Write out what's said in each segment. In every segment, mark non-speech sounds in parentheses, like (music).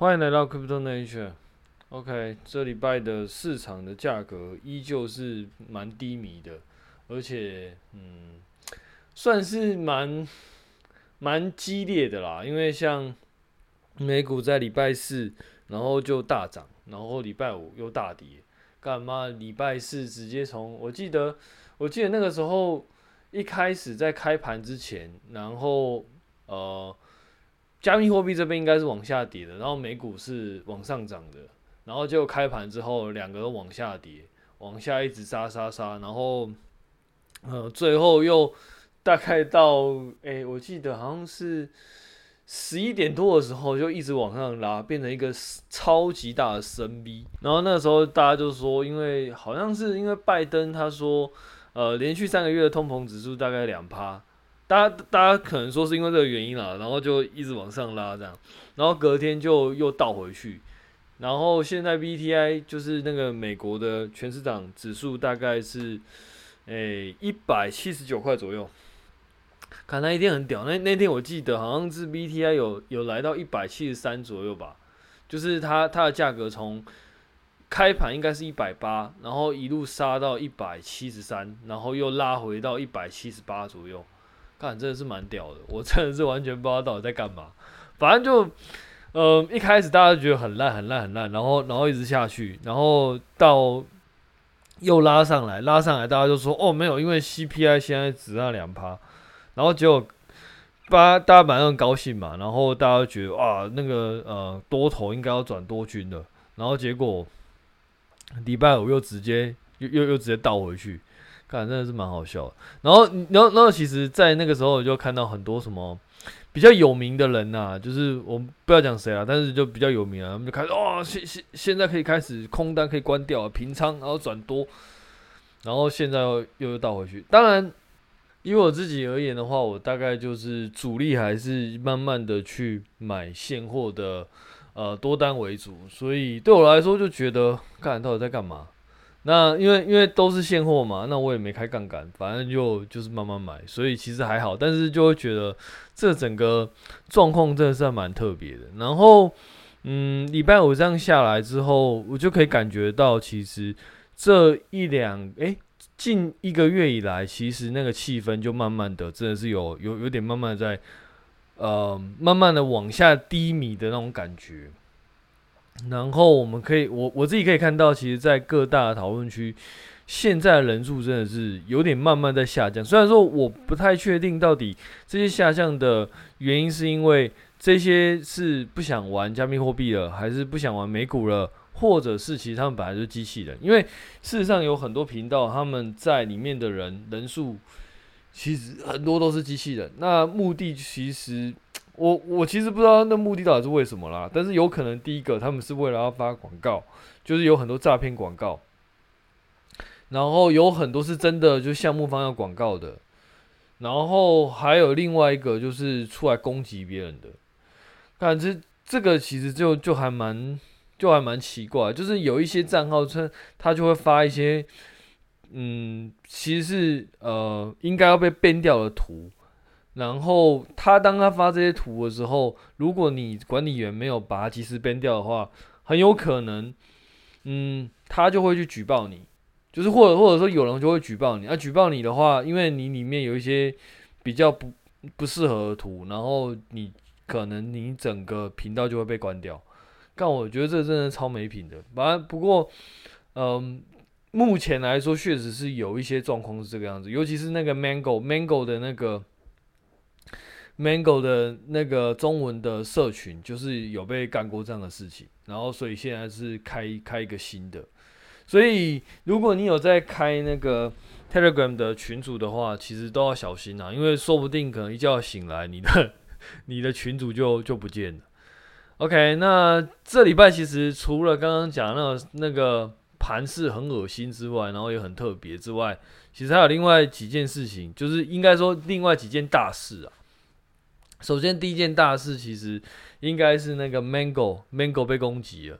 欢迎来到 Crypto Nature。OK，这礼拜的市场的价格依旧是蛮低迷的，而且嗯，算是蛮蛮激烈的啦。因为像美股在礼拜四，然后就大涨，然后礼拜五又大跌。干嘛？礼拜四直接从我记得，我记得那个时候一开始在开盘之前，然后呃。加密货币这边应该是往下跌的，然后美股是往上涨的，然后就开盘之后两个都往下跌，往下一直杀杀杀，然后呃最后又大概到诶、欸，我记得好像是十一点多的时候就一直往上拉，变成一个超级大的深 V，然后那时候大家就说，因为好像是因为拜登他说呃连续三个月的通膨指数大概两趴。大家大家可能说是因为这个原因啦，然后就一直往上拉这样，然后隔天就又倒回去，然后现在 VTI 就是那个美国的全市场指数大概是诶一百七十九块左右，看那一天很屌，那那天我记得好像是 VTI 有有来到一百七十三左右吧，就是它它的价格从开盘应该是一百八，然后一路杀到一百七十三，然后又拉回到一百七十八左右。看，真的是蛮屌的，我真的是完全不知道到底在干嘛。反正就，呃，一开始大家觉得很烂、很烂、很烂，然后，然后一直下去，然后到又拉上来，拉上来，大家就说，哦，没有，因为 CPI 现在只那两趴，然后结果，大家大家蛮很高兴嘛，然后大家觉得，哇，那个呃多头应该要转多军了，然后结果礼拜五又直接又又又直接倒回去。看，真的是蛮好笑的。然后，然后，然后，其实，在那个时候，我就看到很多什么比较有名的人呐、啊，就是我们不要讲谁啊，但是就比较有名啊，他们就开始哦，现现现在可以开始空单可以关掉，平仓，然后转多，然后现在又又倒回去。当然，以我自己而言的话，我大概就是主力还是慢慢的去买现货的，呃，多单为主。所以对我来说，就觉得看到底在干嘛。那因为因为都是现货嘛，那我也没开杠杆，反正就就是慢慢买，所以其实还好。但是就会觉得这整个状况真的是蛮特别的。然后，嗯，礼拜五这样下来之后，我就可以感觉到，其实这一两诶近一个月以来，其实那个气氛就慢慢的真的是有有有点慢慢在呃慢慢的往下低迷的那种感觉。然后我们可以，我我自己可以看到，其实，在各大讨论区，现在人数真的是有点慢慢在下降。虽然说我不太确定到底这些下降的原因是因为这些是不想玩加密货币了，还是不想玩美股了，或者是其实他们本来就是机器人。因为事实上有很多频道，他们在里面的人人数其实很多都是机器人。那目的其实。我我其实不知道那目的到底是为什么啦，但是有可能第一个他们是为了要发广告，就是有很多诈骗广告，然后有很多是真的就项目方要广告的，然后还有另外一个就是出来攻击别人的，感觉这个其实就就还蛮就还蛮奇怪，就是有一些账号称他就会发一些，嗯，其实是呃应该要被 ban 掉的图。然后他当他发这些图的时候，如果你管理员没有把它及时删掉的话，很有可能，嗯，他就会去举报你，就是或者或者说有人就会举报你。那、啊、举报你的话，因为你里面有一些比较不不适合的图，然后你可能你整个频道就会被关掉。但我觉得这真的超没品的。反正不过，嗯，目前来说确实是有一些状况是这个样子，尤其是那个 Mango Mango 的那个。Mango 的那个中文的社群，就是有被干过这样的事情，然后所以现在是开开一个新的，所以如果你有在开那个 Telegram 的群组的话，其实都要小心啊，因为说不定可能一觉醒来，你的 (laughs) 你的群组就就不见了。OK，那这礼拜其实除了刚刚讲那个那个盘势很恶心之外，然后也很特别之外，其实还有另外几件事情，就是应该说另外几件大事啊。首先，第一件大事其实应该是那个 Mango Mango 被攻击了。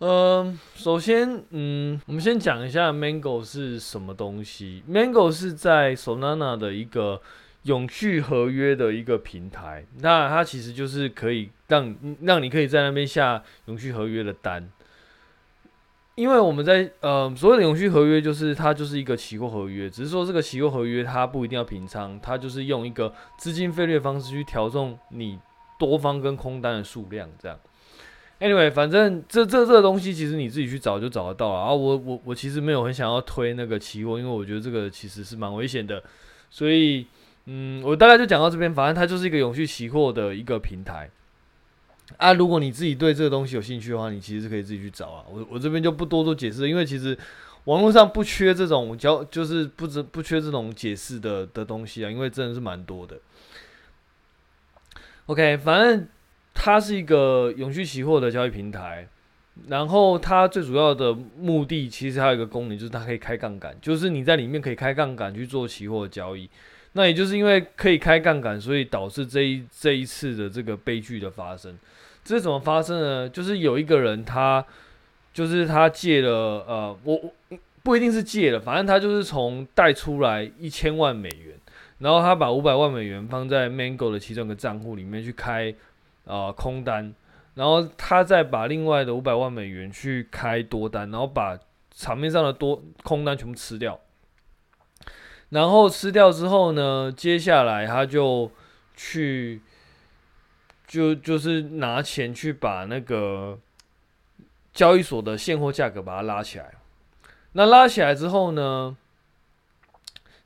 嗯，首先，嗯，我们先讲一下 Mango 是什么东西。Mango 是在 Solana 的一个永续合约的一个平台，那它其实就是可以让让你可以在那边下永续合约的单。因为我们在呃所谓的永续合约，就是它就是一个期货合约，只是说这个期货合约它不一定要平仓，它就是用一个资金费率的方式去调整你多方跟空单的数量，这样。Anyway，反正这这这东西其实你自己去找就找得到了啊。我我我其实没有很想要推那个期货，因为我觉得这个其实是蛮危险的，所以嗯，我大概就讲到这边。反正它就是一个永续期货的一个平台。啊，如果你自己对这个东西有兴趣的话，你其实是可以自己去找啊。我我这边就不多做解释，因为其实网络上不缺这种教，就是不不不缺这种解释的的东西啊，因为真的是蛮多的。OK，反正它是一个永续期货的交易平台，然后它最主要的目的其实还有一个功能，就是它可以开杠杆，就是你在里面可以开杠杆去做期货交易。那也就是因为可以开杠杆，所以导致这一这一次的这个悲剧的发生。这是怎么发生呢？就是有一个人，他就是他借了，呃，我我不一定是借了，反正他就是从贷出来一千万美元，然后他把五百万美元放在 Mango 的其中一个账户里面去开，呃，空单，然后他再把另外的五百万美元去开多单，然后把场面上的多空单全部吃掉。然后吃掉之后呢，接下来他就去，就就是拿钱去把那个交易所的现货价格把它拉起来。那拉起来之后呢，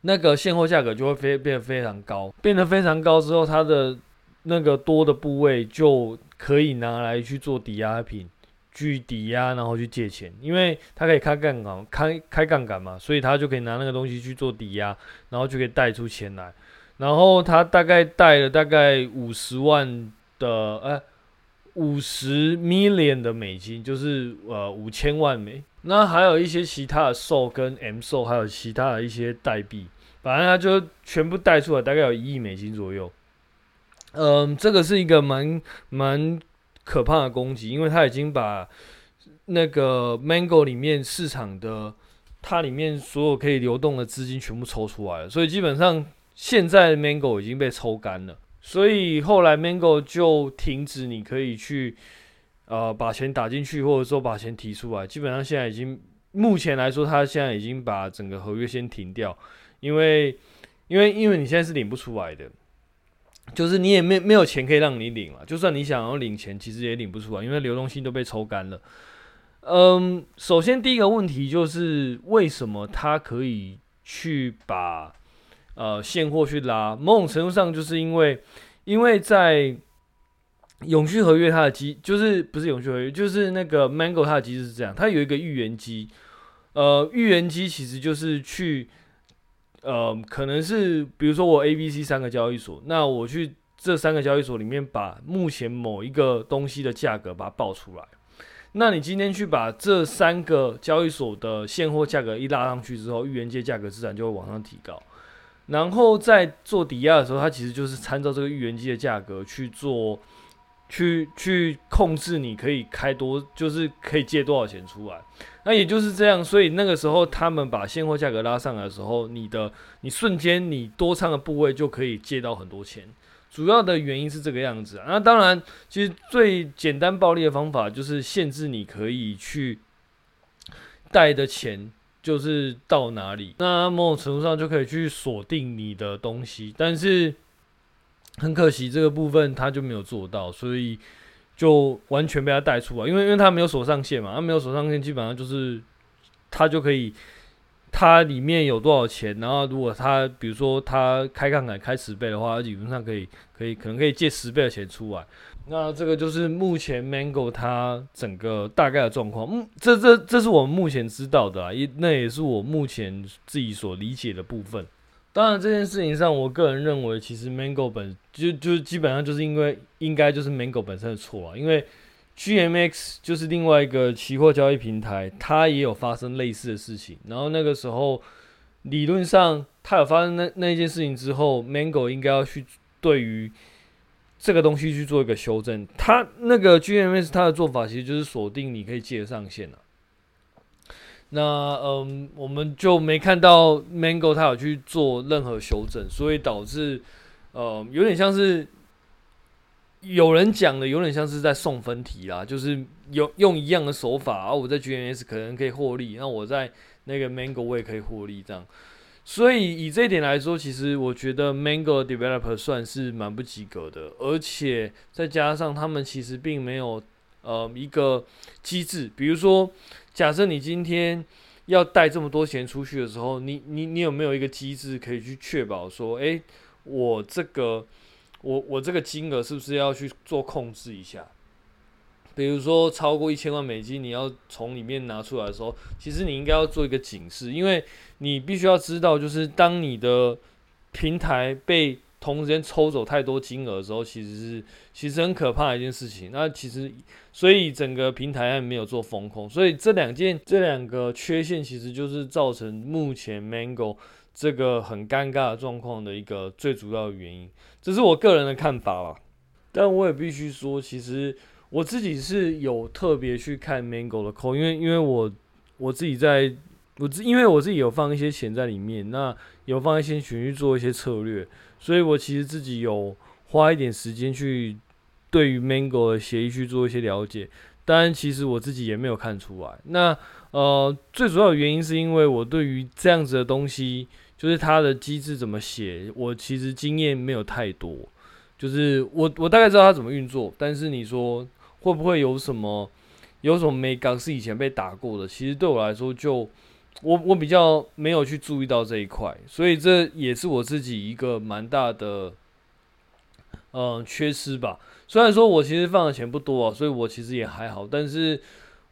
那个现货价格就会非变得非常高，变得非常高之后，它的那个多的部位就可以拿来去做抵押品。去抵押，然后去借钱，因为他可以开杠杆，开开杠杆嘛，所以他就可以拿那个东西去做抵押，然后就可以贷出钱来。然后他大概贷了大概五十万的，呃，五十 million 的美金，就是呃五千万美。那还有一些其他的 SO 跟 M SO，还有其他的一些代币，反正他就全部带出来，大概有一亿美金左右。嗯，这个是一个蛮蛮。可怕的攻击，因为他已经把那个 Mango 里面市场的它里面所有可以流动的资金全部抽出来了，所以基本上现在 Mango 已经被抽干了。所以后来 Mango 就停止，你可以去呃把钱打进去，或者说把钱提出来。基本上现在已经目前来说，他现在已经把整个合约先停掉，因为因为因为你现在是领不出来的。就是你也没没有钱可以让你领了，就算你想要领钱，其实也领不出来，因为流动性都被抽干了。嗯，首先第一个问题就是为什么他可以去把呃现货去拉？某种程度上就是因为因为在永续合约它的机就是不是永续合约，就是那个 Mango 它的机制是这样，它有一个预言机，呃，预言机其实就是去。呃，可能是比如说我 A、B、C 三个交易所，那我去这三个交易所里面把目前某一个东西的价格把它报出来。那你今天去把这三个交易所的现货价格一拉上去之后，预言机价格自然就会往上提高。然后在做抵押的时候，它其实就是参照这个预言机的价格去做。去去控制，你可以开多，就是可以借多少钱出来。那也就是这样，所以那个时候他们把现货价格拉上来的时候，你的你瞬间你多仓的部位就可以借到很多钱。主要的原因是这个样子啊。那当然，其实最简单暴力的方法就是限制你可以去贷的钱就是到哪里。那某种程度上就可以去锁定你的东西，但是。很可惜，这个部分他就没有做到，所以就完全被他带出来。因为因为他没有锁上限嘛，他没有锁上限，基本上就是他就可以，他里面有多少钱，然后如果他比如说他开杠杆开十倍的话，他基本上可以可以可能可以借十倍的钱出来。那这个就是目前 Mango 它整个大概的状况。嗯，这这这是我们目前知道的啊，也那也是我目前自己所理解的部分。当然，这件事情上，我个人认为，其实 Mango 本就就基本上就是因为应该就是 Mango 本身的错啊，因为 GMX 就是另外一个期货交易平台，它也有发生类似的事情。然后那个时候，理论上它有发生那那件事情之后，Mango 应该要去对于这个东西去做一个修正。它那个 GMS 它的做法其实就是锁定你可以借的上限啊。那嗯，我们就没看到 Mango 他有去做任何修正，所以导致呃有点像是有人讲的，有点像是在送分题啦，就是用用一样的手法，啊我在 GMS 可能可以获利，那我在那个 Mango 我也可以获利这样。所以以这一点来说，其实我觉得 Mango Developer 算是蛮不及格的，而且再加上他们其实并没有呃一个机制，比如说。假设你今天要带这么多钱出去的时候，你你你有没有一个机制可以去确保说，诶，我这个我我这个金额是不是要去做控制一下？比如说超过一千万美金，你要从里面拿出来的时候，其实你应该要做一个警示，因为你必须要知道，就是当你的平台被同时间抽走太多金额的时候，其实是其实很可怕的一件事情。那其实，所以整个平台还没有做风控，所以这两件这两个缺陷，其实就是造成目前 Mango 这个很尴尬的状况的一个最主要的原因。这是我个人的看法啦。但我也必须说，其实我自己是有特别去看 Mango 的 code，因为因为我我自己在我自因为我自己有放一些钱在里面，那有放一些钱去做一些策略。所以我其实自己有花一点时间去对于 Mango 的协议去做一些了解，当然其实我自己也没有看出来。那呃，最主要的原因是因为我对于这样子的东西，就是它的机制怎么写，我其实经验没有太多。就是我我大概知道它怎么运作，但是你说会不会有什么有什么没刚是以前被打过的？其实对我来说就。我我比较没有去注意到这一块，所以这也是我自己一个蛮大的，嗯，缺失吧。虽然说我其实放的钱不多啊，所以我其实也还好。但是，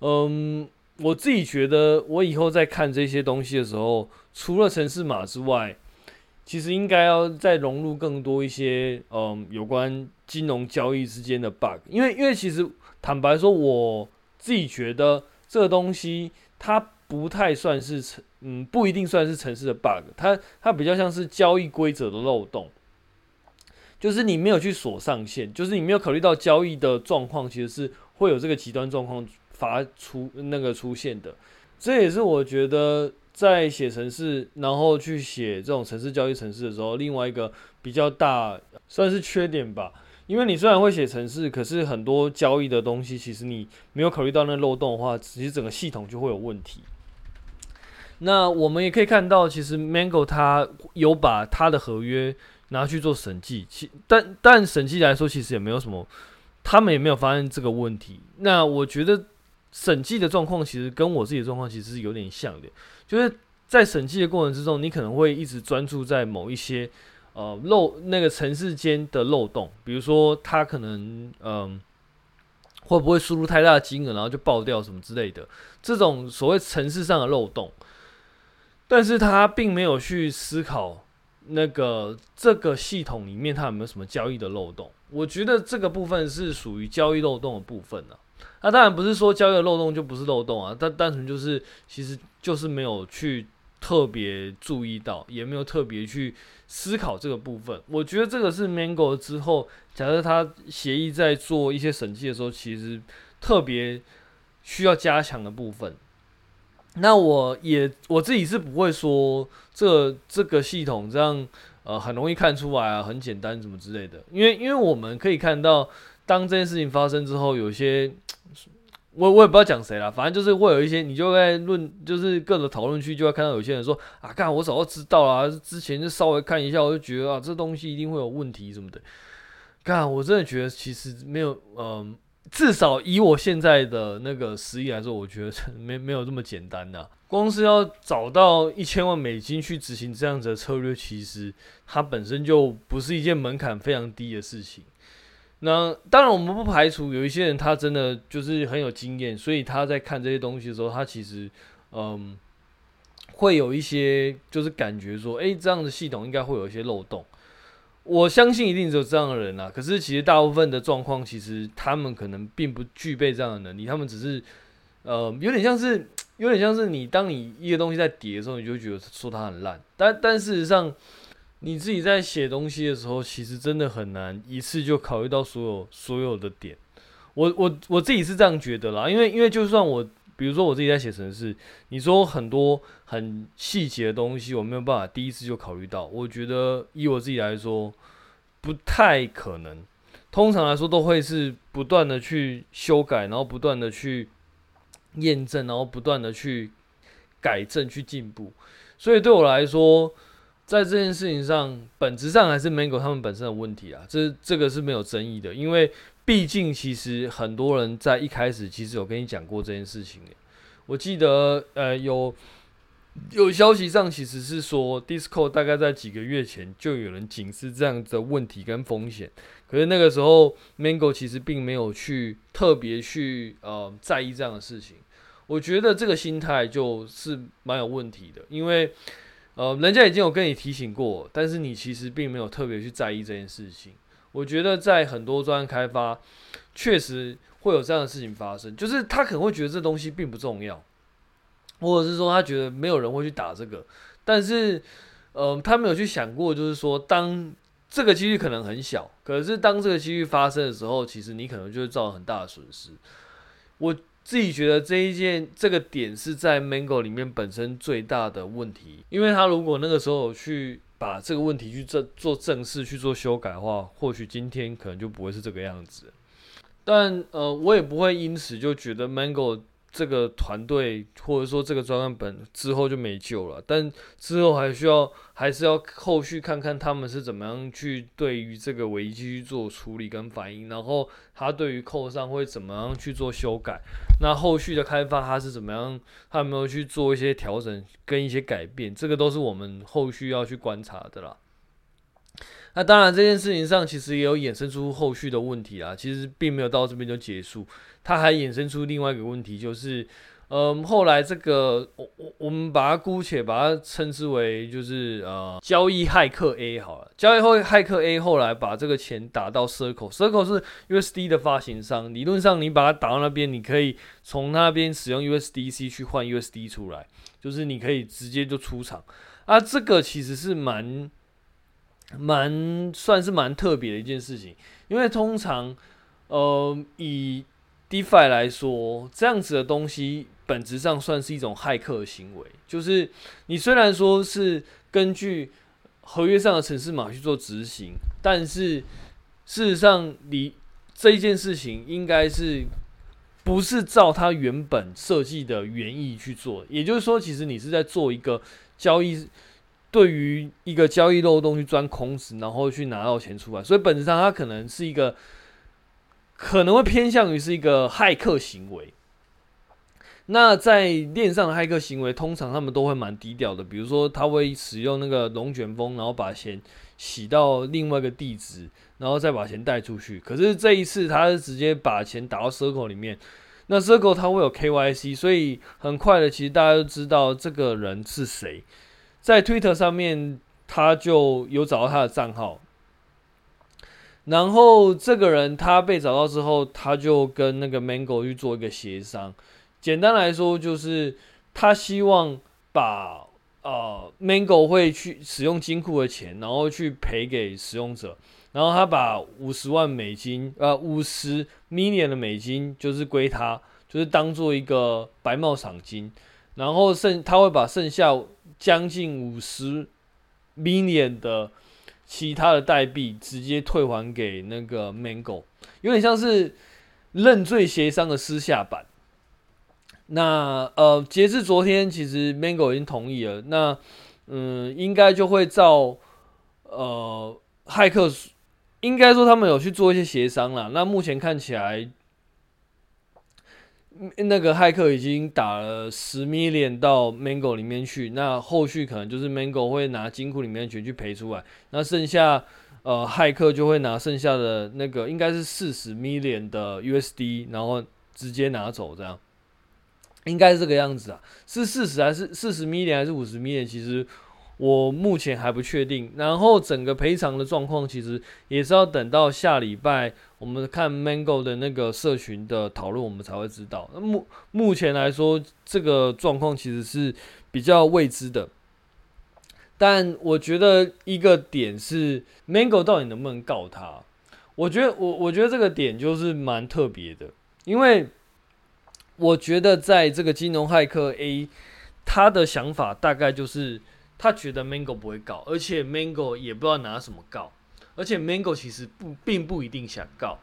嗯，我自己觉得我以后在看这些东西的时候，除了城市码之外，其实应该要再融入更多一些，嗯，有关金融交易之间的 bug。因为因为其实坦白说，我自己觉得这个东西它。不太算是城，嗯，不一定算是城市的 bug，它它比较像是交易规则的漏洞，就是你没有去锁上限，就是你没有考虑到交易的状况，其实是会有这个极端状况发出那个出现的。这也是我觉得在写城市，然后去写这种城市交易城市的时候，另外一个比较大算是缺点吧。因为你虽然会写程式，可是很多交易的东西，其实你没有考虑到那漏洞的话，其实整个系统就会有问题。那我们也可以看到，其实 Mango 它有把它的合约拿去做审计，其但但审计来说，其实也没有什么，他们也没有发现这个问题。那我觉得审计的状况其实跟我自己的状况其实是有点像的，就是在审计的过程之中，你可能会一直专注在某一些呃漏那个城市间的漏洞，比如说它可能嗯、会不会输入太大的金额，然后就爆掉什么之类的，这种所谓城市上的漏洞。但是他并没有去思考那个这个系统里面它有没有什么交易的漏洞。我觉得这个部分是属于交易漏洞的部分呢。那当然不是说交易的漏洞就不是漏洞啊，但单纯就是其实就是没有去特别注意到，也没有特别去思考这个部分。我觉得这个是 Mango 之后，假设他协议在做一些审计的时候，其实特别需要加强的部分。那我也我自己是不会说这这个系统这样呃很容易看出来啊，很简单什么之类的，因为因为我们可以看到，当这件事情发生之后，有些我我也不知道讲谁了，反正就是会有一些你就在论就是各种讨论区就会看到有些人说啊，干我早就知道了，之前就稍微看一下我就觉得啊这东西一定会有问题什么的，干我真的觉得其实没有嗯。至少以我现在的那个实力来说，我觉得没没有这么简单呐。光是要找到一千万美金去执行这样子的策略，其实它本身就不是一件门槛非常低的事情。那当然，我们不排除有一些人他真的就是很有经验，所以他在看这些东西的时候，他其实嗯会有一些就是感觉说，诶，这样的系统应该会有一些漏洞。我相信一定只有这样的人啦、可是其实大部分的状况，其实他们可能并不具备这样的能力，他们只是，呃，有点像是，有点像是你当你一个东西在叠的时候，你就觉得说它很烂，但但事实上，你自己在写东西的时候，其实真的很难一次就考虑到所有所有的点。我我我自己是这样觉得啦，因为因为就算我比如说我自己在写程式，你说很多很细节的东西，我没有办法第一次就考虑到。我觉得以我自己来说，不太可能。通常来说，都会是不断的去修改，然后不断的去验证，然后不断的去改正、去进步。所以对我来说，在这件事情上，本质上还是 Mango 他们本身的问题啊，这这个是没有争议的，因为毕竟其实很多人在一开始其实有跟你讲过这件事情。我记得呃有有消息上其实是说 d i s c o 大概在几个月前就有人警示这样的问题跟风险，可是那个时候 Mango 其实并没有去特别去呃在意这样的事情。我觉得这个心态就是蛮有问题的，因为。呃，人家已经有跟你提醒过，但是你其实并没有特别去在意这件事情。我觉得在很多专案开发，确实会有这样的事情发生，就是他可能会觉得这东西并不重要，或者是说他觉得没有人会去打这个，但是，呃，他没有去想过，就是说当这个几率可能很小，可是当这个几率发生的时候，其实你可能就会造成很大的损失。我。自己觉得这一件这个点是在 Mango 里面本身最大的问题，因为他如果那个时候去把这个问题去正做正式去做修改的话，或许今天可能就不会是这个样子。但呃，我也不会因此就觉得 Mango。这个团队或者说这个专案本之后就没救了，但之后还需要还是要后续看看他们是怎么样去对于这个危机去做处理跟反应，然后他对于扣上会怎么样去做修改，那后续的开发他是怎么样，他有没有去做一些调整跟一些改变，这个都是我们后续要去观察的啦。那当然这件事情上其实也有衍生出后续的问题啊，其实并没有到这边就结束。它还衍生出另外一个问题，就是，嗯，后来这个我我我们把它姑且把它称之为就是呃交易骇客 A 好了，交易后骇客 A 后来把这个钱打到 Circle，Circle 是 USD 的发行商，理论上你把它打到那边，你可以从那边使用 USDC 去换 USD 出来，就是你可以直接就出场，啊，这个其实是蛮蛮算是蛮特别的一件事情，因为通常呃以 DeFi 来说，这样子的东西本质上算是一种骇客行为。就是你虽然说是根据合约上的程式码去做执行，但是事实上你这一件事情应该是不是照它原本设计的原意去做。也就是说，其实你是在做一个交易，对于一个交易漏洞去钻空子，然后去拿到钱出来。所以本质上它可能是一个。可能会偏向于是一个骇客行为。那在链上的骇客行为，通常他们都会蛮低调的。比如说，他会使用那个龙卷风，然后把钱洗到另外一个地址，然后再把钱带出去。可是这一次，他是直接把钱打到 Circle 里面。那 Circle 它会有 KYC，所以很快的，其实大家都知道这个人是谁。在 Twitter 上面，他就有找到他的账号。然后这个人他被找到之后，他就跟那个 Mango 去做一个协商。简单来说，就是他希望把呃 Mango 会去使用金库的钱，然后去赔给使用者。然后他把五十万美金，呃，五十 million 的美金就是归他，就是当做一个白帽赏金。然后剩他会把剩下将近五十 million 的。其他的代币直接退还给那个 Mango，有点像是认罪协商的私下版。那呃，截至昨天，其实 Mango 已经同意了。那嗯，应该就会照呃骇客，应该说他们有去做一些协商了。那目前看起来。那个骇客已经打了十 million 到 Mango 里面去，那后续可能就是 Mango 会拿金库里面的钱去赔出来，那剩下呃骇客就会拿剩下的那个应该是四十 million 的 USD，然后直接拿走，这样应该是这个样子啊，是四十还是四十 million 还是五十 million？其实。我目前还不确定，然后整个赔偿的状况其实也是要等到下礼拜我们看 Mango 的那个社群的讨论，我们才会知道。目目前来说，这个状况其实是比较未知的。但我觉得一个点是 Mango 到底能不能告他？我觉得我我觉得这个点就是蛮特别的，因为我觉得在这个金融骇客 A，他的想法大概就是他觉得 Mango 不会告，而且 Mango 也不知道拿什么告，而且 Mango 其实不并不一定想告。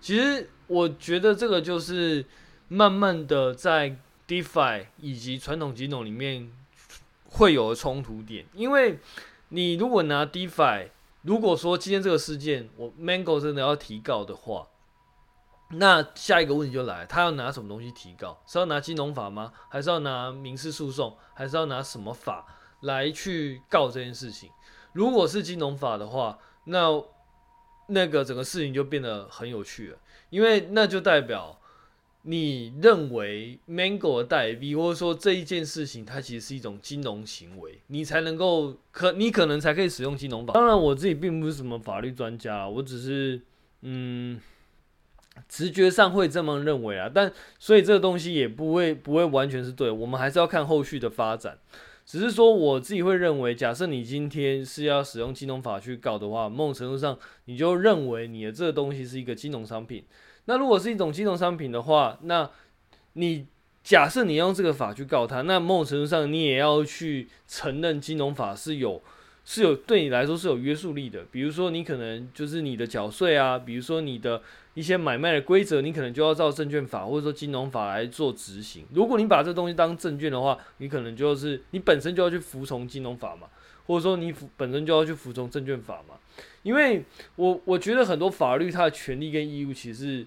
其实我觉得这个就是慢慢的在 DeFi 以及传统金融里面会有冲突点，因为你如果拿 DeFi，如果说今天这个事件我 Mango 真的要提告的话。那下一个问题就来，他要拿什么东西提告？是要拿金融法吗？还是要拿民事诉讼？还是要拿什么法来去告这件事情？如果是金融法的话，那那个整个事情就变得很有趣了，因为那就代表你认为 Mango 的代币，或者说这一件事情它其实是一种金融行为，你才能够可你可能才可以使用金融法。当然，我自己并不是什么法律专家，我只是嗯。直觉上会这么认为啊，但所以这个东西也不会不会完全是对，我们还是要看后续的发展。只是说我自己会认为，假设你今天是要使用金融法去告的话，某种程度上你就认为你的这个东西是一个金融商品。那如果是一种金融商品的话，那你假设你用这个法去告他，那某种程度上你也要去承认金融法是有。是有对你来说是有约束力的，比如说你可能就是你的缴税啊，比如说你的一些买卖的规则，你可能就要照证券法或者说金融法来做执行。如果你把这东西当证券的话，你可能就是你本身就要去服从金融法嘛，或者说你本身就要去服从证券法嘛。因为我我觉得很多法律它的权利跟义务其实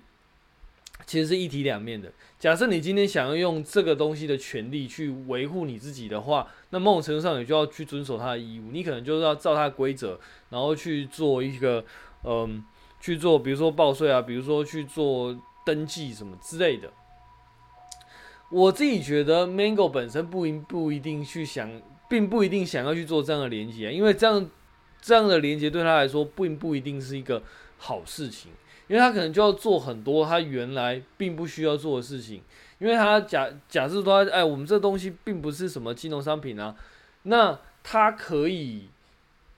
其实是一体两面的。假设你今天想要用这个东西的权利去维护你自己的话，那某种程度上你就要去遵守它的义务，你可能就是要照它的规则，然后去做一个，嗯，去做，比如说报税啊，比如说去做登记什么之类的。我自己觉得，Mango 本身不一不一定去想，并不一定想要去做这样的连接，因为这样这样的连接对他来说，并不一定是一个好事情。因为他可能就要做很多他原来并不需要做的事情，因为他假假设说，哎，我们这东西并不是什么金融商品啊，那他可以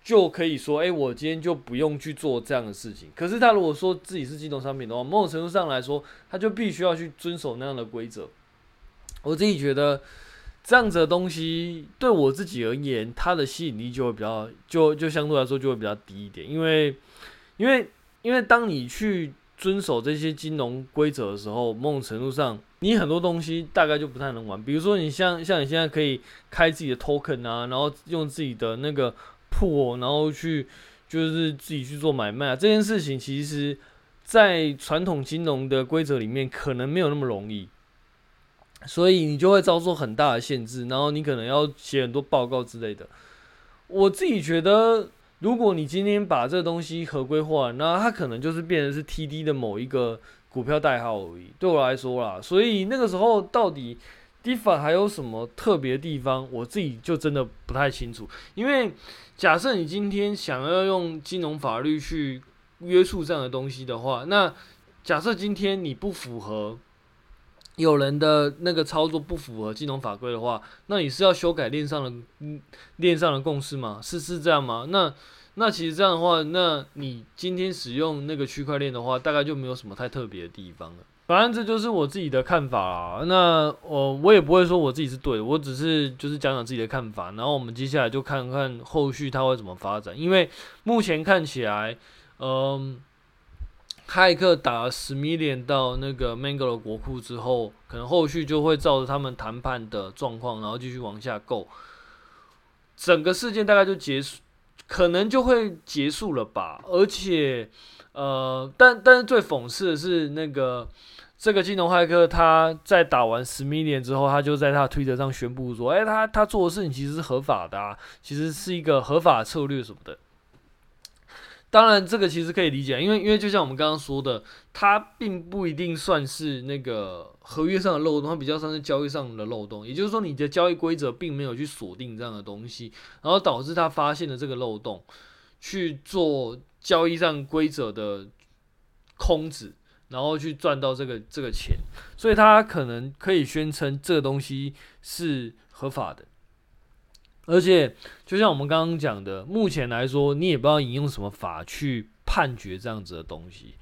就可以说，哎，我今天就不用去做这样的事情。可是他如果说自己是金融商品的话，某种程度上来说，他就必须要去遵守那样的规则。我自己觉得这样子的东西对我自己而言，它的吸引力就会比较，就就相对来说就会比较低一点，因为因为。因为当你去遵守这些金融规则的时候，某种程度上，你很多东西大概就不太能玩。比如说，你像像你现在可以开自己的 token 啊，然后用自己的那个破然后去就是自己去做买卖啊，这件事情其实，在传统金融的规则里面可能没有那么容易，所以你就会遭受很大的限制，然后你可能要写很多报告之类的。我自己觉得。如果你今天把这个东西合规化，那它可能就是变成是 TD 的某一个股票代号而已。对我来说啦，所以那个时候到底 DeFi 还有什么特别的地方，我自己就真的不太清楚。因为假设你今天想要用金融法律去约束这样的东西的话，那假设今天你不符合有人的那个操作不符合金融法规的话，那你是要修改链上的链上的共识吗？是是这样吗？那那其实这样的话，那你今天使用那个区块链的话，大概就没有什么太特别的地方了。反正这就是我自己的看法啦。那我我也不会说我自己是对的，我只是就是讲讲自己的看法。然后我们接下来就看看后续它会怎么发展，因为目前看起来，嗯。骇客打十 million 到那个 Mango 的国库之后，可能后续就会照着他们谈判的状况，然后继续往下购。整个事件大概就结束，可能就会结束了吧。而且，呃，但但是最讽刺的是，那个这个金融骇客他在打完十 million 之后，他就在他推特上宣布说：“哎、他他做的事情其实是合法的啊，其实是一个合法策略什么的。”当然，这个其实可以理解，因为因为就像我们刚刚说的，它并不一定算是那个合约上的漏洞，它比较像是交易上的漏洞。也就是说，你的交易规则并没有去锁定这样的东西，然后导致他发现了这个漏洞，去做交易上规则的空子，然后去赚到这个这个钱，所以他可能可以宣称这个东西是合法的。而且，就像我们刚刚讲的，目前来说，你也不知道引用什么法去判决这样子的东西，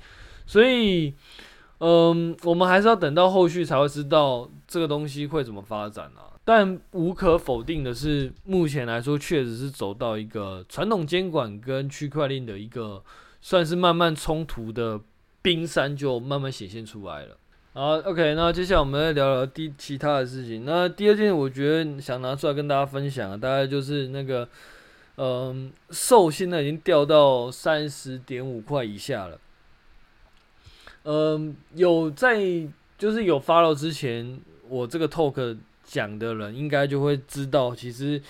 所以，嗯，我们还是要等到后续才会知道这个东西会怎么发展啊。但无可否定的是，目前来说确实是走到一个传统监管跟区块链的一个算是慢慢冲突的冰山，就慢慢显现出来了。好，OK，那接下来我们来聊聊第其他的事情。那第二件我觉得想拿出来跟大家分享的，大概就是那个，嗯，SOL 现在已经掉到三十点五块以下了。嗯，有在就是有 follow 之前我这个 talk 讲的人，应该就会知道，其实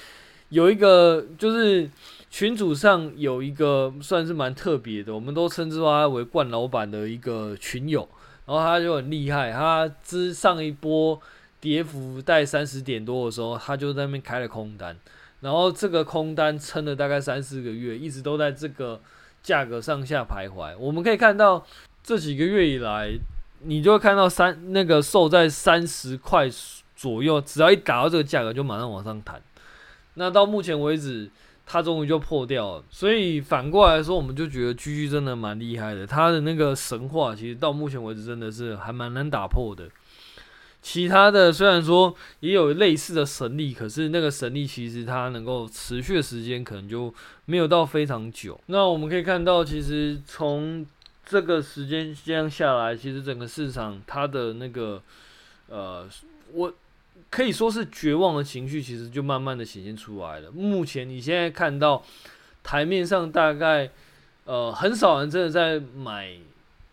有一个就是群组上有一个算是蛮特别的，我们都称之他为冠老板的一个群友，然后他就很厉害，他之上一波跌幅在三十点多的时候，他就在那边开了空单，然后这个空单撑了大概三四个月，一直都在这个价格上下徘徊，我们可以看到。这几个月以来，你就会看到三那个售在三十块左右，只要一达到这个价格，就马上往上弹。那到目前为止，它终于就破掉了。所以反过来说，我们就觉得 GG 真的蛮厉害的。它的那个神话，其实到目前为止真的是还蛮难打破的。其他的虽然说也有类似的神力，可是那个神力其实它能够持续的时间可能就没有到非常久。那我们可以看到，其实从这个时间这样下来，其实整个市场它的那个，呃，我可以说是绝望的情绪，其实就慢慢的显现出来了。目前你现在看到台面上大概，呃，很少人真的在买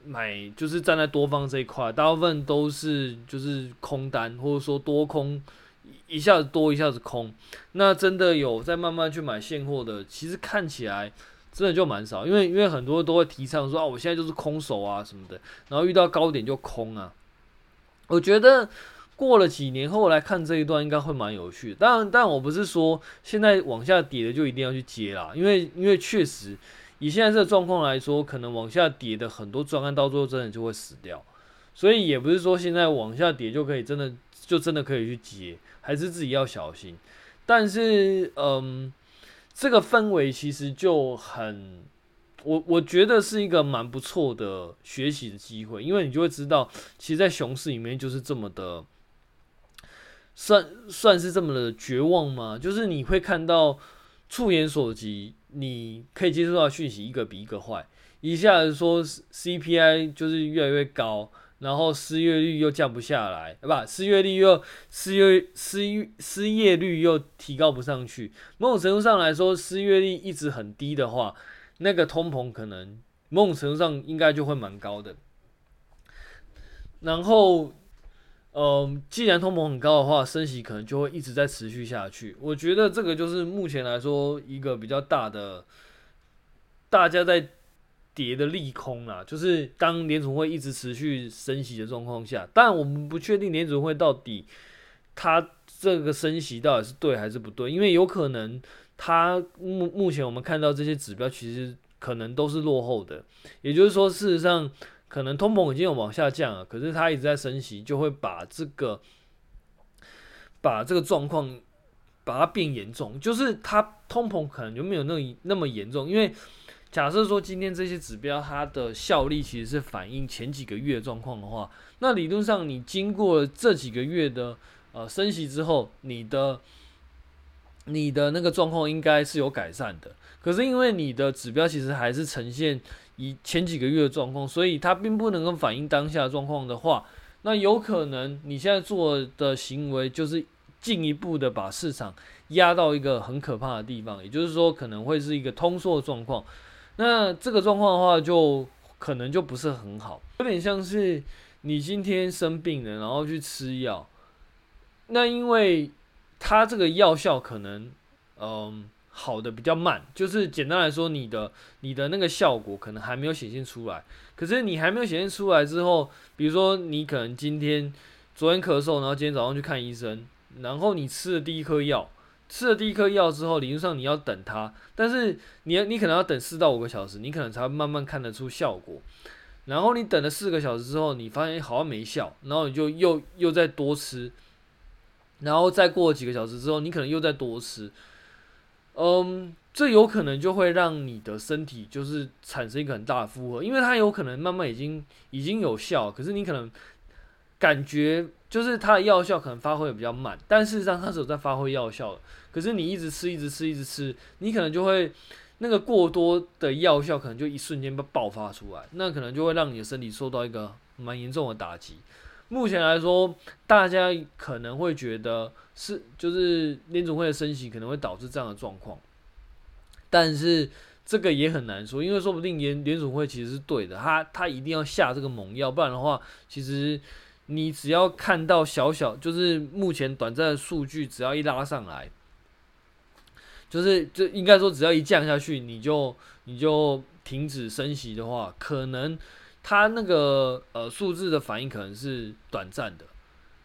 买，就是站在多方这一块，大部分都是就是空单，或者说多空一下子多一下子空。那真的有在慢慢去买现货的，其实看起来。真的就蛮少，因为因为很多都会提倡说啊，我现在就是空手啊什么的，然后遇到高点就空啊。我觉得过了几年后来看这一段应该会蛮有趣的。当然，但我不是说现在往下跌的就一定要去接啦，因为因为确实以现在这个状况来说，可能往下跌的很多专案到最后真的就会死掉，所以也不是说现在往下跌就可以真的就真的可以去接，还是自己要小心。但是嗯。这个氛围其实就很，我我觉得是一个蛮不错的学习的机会，因为你就会知道，其实，在熊市里面就是这么的，算算是这么的绝望吗？就是你会看到触眼所及，你可以接触到讯息一个比一个坏，一下子说 CPI 就是越来越高。然后失业率又降不下来，不，失业率又失业失失业率又提高不上去。某种程度上来说，失业率一直很低的话，那个通膨可能某种程度上应该就会蛮高的。然后，嗯、既然通膨很高的话，升息可能就会一直在持续下去。我觉得这个就是目前来说一个比较大的，大家在。跌的利空啊，就是当联储会一直持续升息的状况下，但我们不确定联储会到底它这个升息到底是对还是不对，因为有可能它目目前我们看到这些指标其实可能都是落后的，也就是说，事实上可能通膨已经有往下降了，可是它一直在升息，就会把这个把这个状况把它变严重，就是它通膨可能就没有那那么严重，因为。假设说今天这些指标它的效力其实是反映前几个月状况的话，那理论上你经过这几个月的呃升息之后，你的你的那个状况应该是有改善的。可是因为你的指标其实还是呈现以前几个月的状况，所以它并不能够反映当下状况的话，那有可能你现在做的行为就是进一步的把市场压到一个很可怕的地方，也就是说可能会是一个通缩的状况。那这个状况的话，就可能就不是很好，有点像是你今天生病了，然后去吃药，那因为它这个药效可能，嗯，好的比较慢，就是简单来说，你的你的那个效果可能还没有显现出来。可是你还没有显现出来之后，比如说你可能今天昨天咳嗽，然后今天早上去看医生，然后你吃了第一颗药。吃了第一颗药之后，理论上你要等它，但是你你可能要等四到五个小时，你可能才慢慢看得出效果。然后你等了四个小时之后，你发现好像没效，然后你就又又再多吃，然后再过几个小时之后，你可能又再多吃。嗯，这有可能就会让你的身体就是产生一个很大的负荷，因为它有可能慢慢已经已经有效，可是你可能感觉就是它的药效可能发挥的比较慢，但事实上它是有在发挥药效的。可是你一直吃，一直吃，一直吃，你可能就会那个过多的药效可能就一瞬间被爆发出来，那可能就会让你的身体受到一个蛮严重的打击。目前来说，大家可能会觉得是就是联总会的升息可能会导致这样的状况。但是这个也很难说，因为说不定联联储会其实是对的，他他一定要下这个猛药，不然的话，其实你只要看到小小，就是目前短暂的数据，只要一拉上来，就是就应该说只要一降下去，你就你就停止升息的话，可能它那个呃数字的反应可能是短暂的，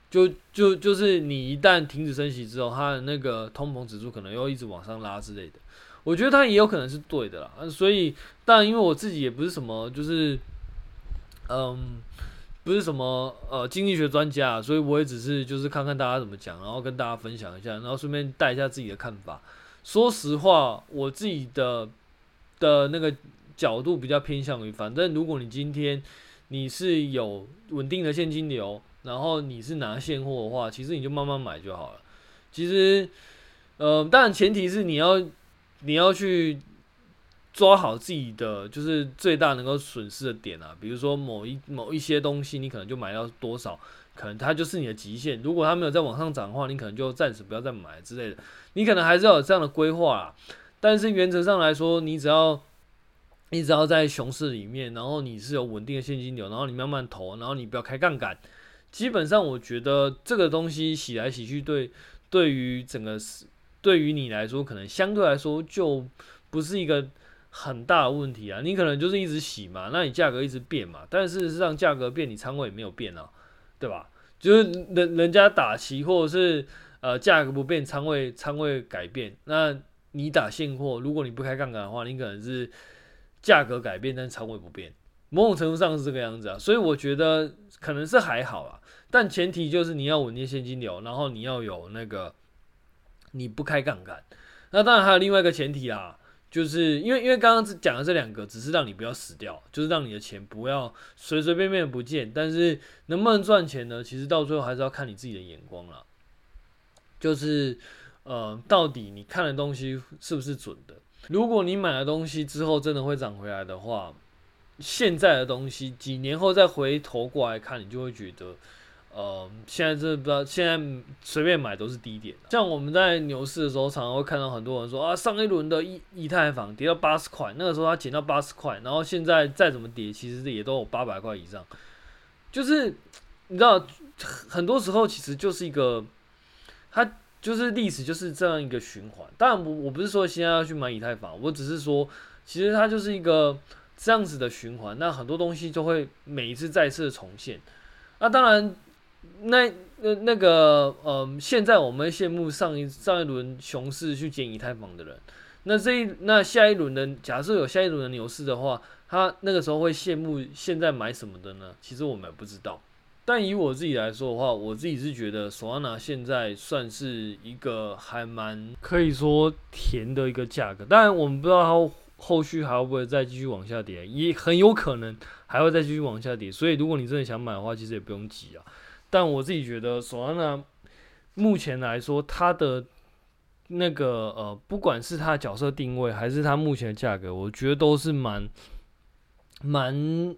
就就就是你一旦停止升息之后，它的那个通膨指数可能又一直往上拉之类的。我觉得他也有可能是对的啦，所以当然，因为我自己也不是什么，就是，嗯，不是什么呃经济学专家，所以我也只是就是看看大家怎么讲，然后跟大家分享一下，然后顺便带一下自己的看法。说实话，我自己的的那个角度比较偏向于，反正如果你今天你是有稳定的现金流，然后你是拿现货的话，其实你就慢慢买就好了。其实，呃，当然前提是你要。你要去抓好自己的，就是最大能够损失的点啊。比如说某一某一些东西，你可能就买到多少，可能它就是你的极限。如果它没有再往上涨的话，你可能就暂时不要再买之类的。你可能还是要有这样的规划啊。但是原则上来说，你只要你只要在熊市里面，然后你是有稳定的现金流，然后你慢慢投，然后你不要开杠杆。基本上，我觉得这个东西洗来洗去对，对于整个对于你来说，可能相对来说就不是一个很大的问题啊。你可能就是一直洗嘛，那你价格一直变嘛，但事实上价格变，你仓位也没有变啊，对吧？就是人人家打期货是呃价格不变，仓位仓位改变。那你打现货，如果你不开杠杆的话，你可能是价格改变，但仓位不变。某种程度上是这个样子啊，所以我觉得可能是还好啊，但前提就是你要稳定现金流，然后你要有那个。你不开杠杆，那当然还有另外一个前提啊，就是因为因为刚刚讲的这两个只是让你不要死掉，就是让你的钱不要随随便便不见，但是能不能赚钱呢？其实到最后还是要看你自己的眼光了，就是呃，到底你看的东西是不是准的？如果你买了东西之后真的会涨回来的话，现在的东西几年后再回头过来看，你就会觉得。呃，现在真的不知道，现在随便买都是低点。像我们在牛市的时候，常常会看到很多人说啊，上一轮的以以太坊跌到八十块，那个时候它减到八十块，然后现在再怎么跌，其实也都有八百块以上。就是你知道，很多时候其实就是一个，它就是历史就是这样一个循环。当然，我我不是说现在要去买以太坊，我只是说，其实它就是一个这样子的循环。那很多东西就会每一次再次的重现。那当然。那那那个，嗯、呃，现在我们羡慕上一上一轮熊市去捡以太坊的人，那这一那下一轮的，假设有下一轮的牛市的话，他那个时候会羡慕现在买什么的呢？其实我们不知道。但以我自己来说的话，我自己是觉得索安娜现在算是一个还蛮可以说甜的一个价格。当然，我们不知道它后续还会不会再继续往下跌，也很有可能还会再继续往下跌。所以，如果你真的想买的话，其实也不用急啊。但我自己觉得，索安娜目前来说，它的那个呃，不管是它的角色定位，还是它目前的价格，我觉得都是蛮蛮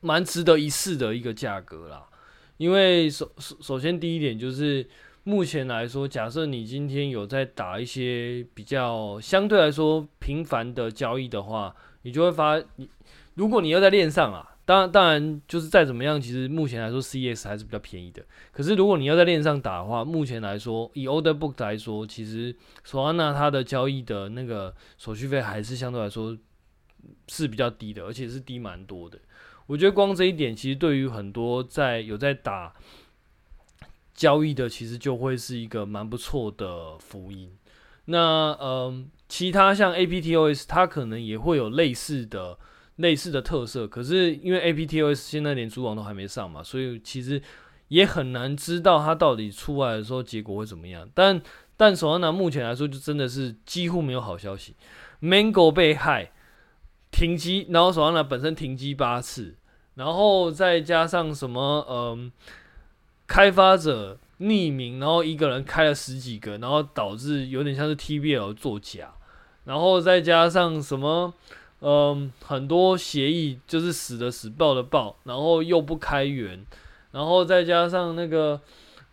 蛮值得一试的一个价格啦。因为首首首先第一点就是，目前来说，假设你今天有在打一些比较相对来说频繁的交易的话，你就会发你，如果你要在链上啊。当然，当然，就是再怎么样，其实目前来说，CEX 还是比较便宜的。可是，如果你要在链上打的话，目前来说，以 Order Book 来说，其实索安娜它的交易的那个手续费还是相对来说是比较低的，而且是低蛮多的。我觉得光这一点，其实对于很多在有在打交易的，其实就会是一个蛮不错的福音。那嗯，其他像 APTOS，它可能也会有类似的。类似的特色，可是因为 APTOS 现在连主网都还没上嘛，所以其实也很难知道它到底出来的时候结果会怎么样。但但索安娜目前来说，就真的是几乎没有好消息。Mango 被害停机，然后手上呢本身停机八次，然后再加上什么嗯，开发者匿名，然后一个人开了十几个，然后导致有点像是 TBL 作假，然后再加上什么嗯，很多协议就是死的死，爆的爆，然后又不开源，然后再加上那个。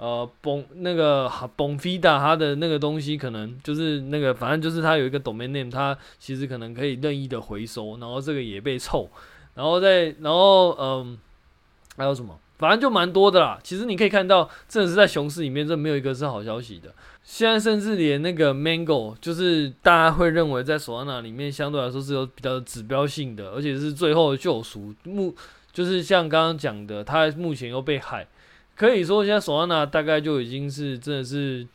呃，崩那个 Bonfida 它的那个东西可能就是那个，反正就是它有一个 domain name，它其实可能可以任意的回收，然后这个也被臭，然后再然后嗯，还有什么？反正就蛮多的啦。其实你可以看到，真的是在熊市里面，这没有一个是好消息的。现在甚至连那个 Mango，就是大家会认为在索安娜里面相对来说是有比较指标性的，而且是最后的救赎。目就是像刚刚讲的，它目前又被害。可以说，现在索安娜大概就已经是真的是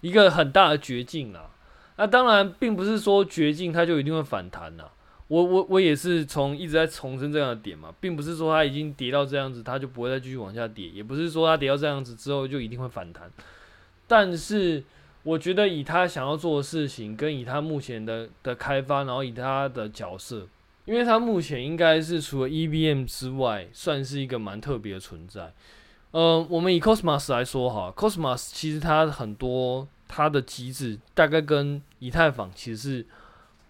一个很大的绝境了。那当然，并不是说绝境它就一定会反弹了。我我我也是从一直在重申这样的点嘛，并不是说它已经跌到这样子，它就不会再继续往下跌，也不是说它跌到这样子之后就一定会反弹。但是，我觉得以他想要做的事情，跟以他目前的的开发，然后以他的角色，因为他目前应该是除了 EBM 之外，算是一个蛮特别的存在。呃，我们以 Cosmos 来说哈，Cosmos 其实它很多它的机制大概跟以太坊其实是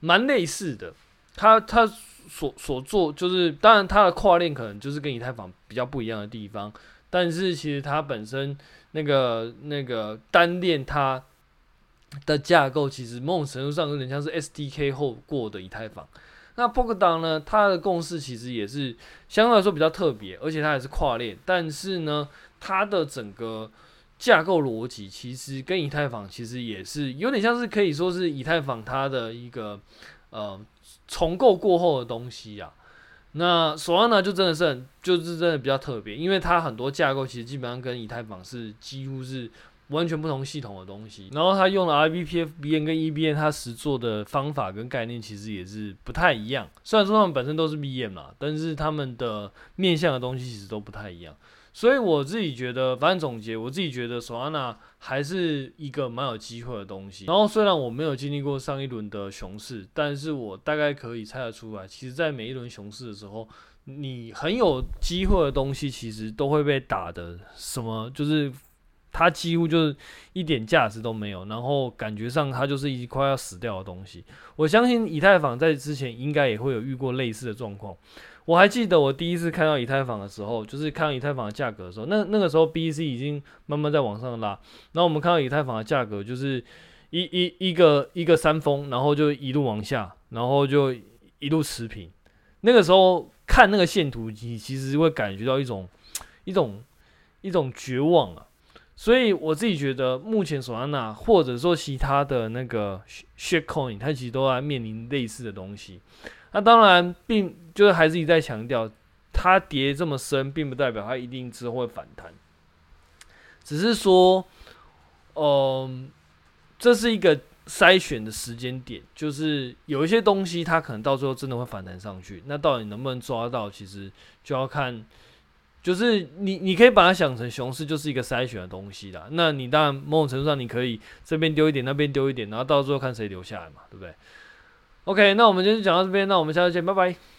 蛮类似的。它它所所做就是，当然它的跨链可能就是跟以太坊比较不一样的地方，但是其实它本身那个那个单链它的架构其实某种程度上有点像是 SDK 后过的以太坊。那 poke 档呢？它的共识其实也是相对来说比较特别，而且它也是跨链。但是呢，它的整个架构逻辑其实跟以太坊其实也是有点像是可以说是以太坊它的一个呃重构过后的东西啊。那索安呢就真的是很就是真的比较特别，因为它很多架构其实基本上跟以太坊是几乎是。完全不同系统的东西，然后他用了 IBPF BN 跟 EBN，他实做的方法跟概念其实也是不太一样。虽然说他们本身都是 BM 啦，但是他们的面向的东西其实都不太一样。所以我自己觉得，反正总结，我自己觉得索安娜还是一个蛮有机会的东西。然后虽然我没有经历过上一轮的熊市，但是我大概可以猜得出来，其实在每一轮熊市的时候，你很有机会的东西，其实都会被打的什么就是。它几乎就是一点价值都没有，然后感觉上它就是一块要死掉的东西。我相信以太坊在之前应该也会有遇过类似的状况。我还记得我第一次看到以太坊的时候，就是看到以太坊的价格的时候，那那个时候 B C 已经慢慢在往上拉，然后我们看到以太坊的价格就是一一一个一个山峰，然后就一路往下，然后就一路持平。那个时候看那个线图，你其实会感觉到一种一种一种绝望啊。所以我自己觉得，目前索安娜或者说其他的那个 shitcoin，它其实都在面临类似的东西。那当然，并就是还是一再强调，它跌这么深，并不代表它一定之后会反弹。只是说，嗯、这是一个筛选的时间点，就是有一些东西它可能到最后真的会反弹上去。那到底能不能抓到，其实就要看。就是你，你可以把它想成熊市就是一个筛选的东西啦。那你当然某种程度上，你可以这边丢一点，那边丢一点，然后到最后看谁留下来嘛，对不对？OK，那我们今天就讲到这边，那我们下次见，拜拜。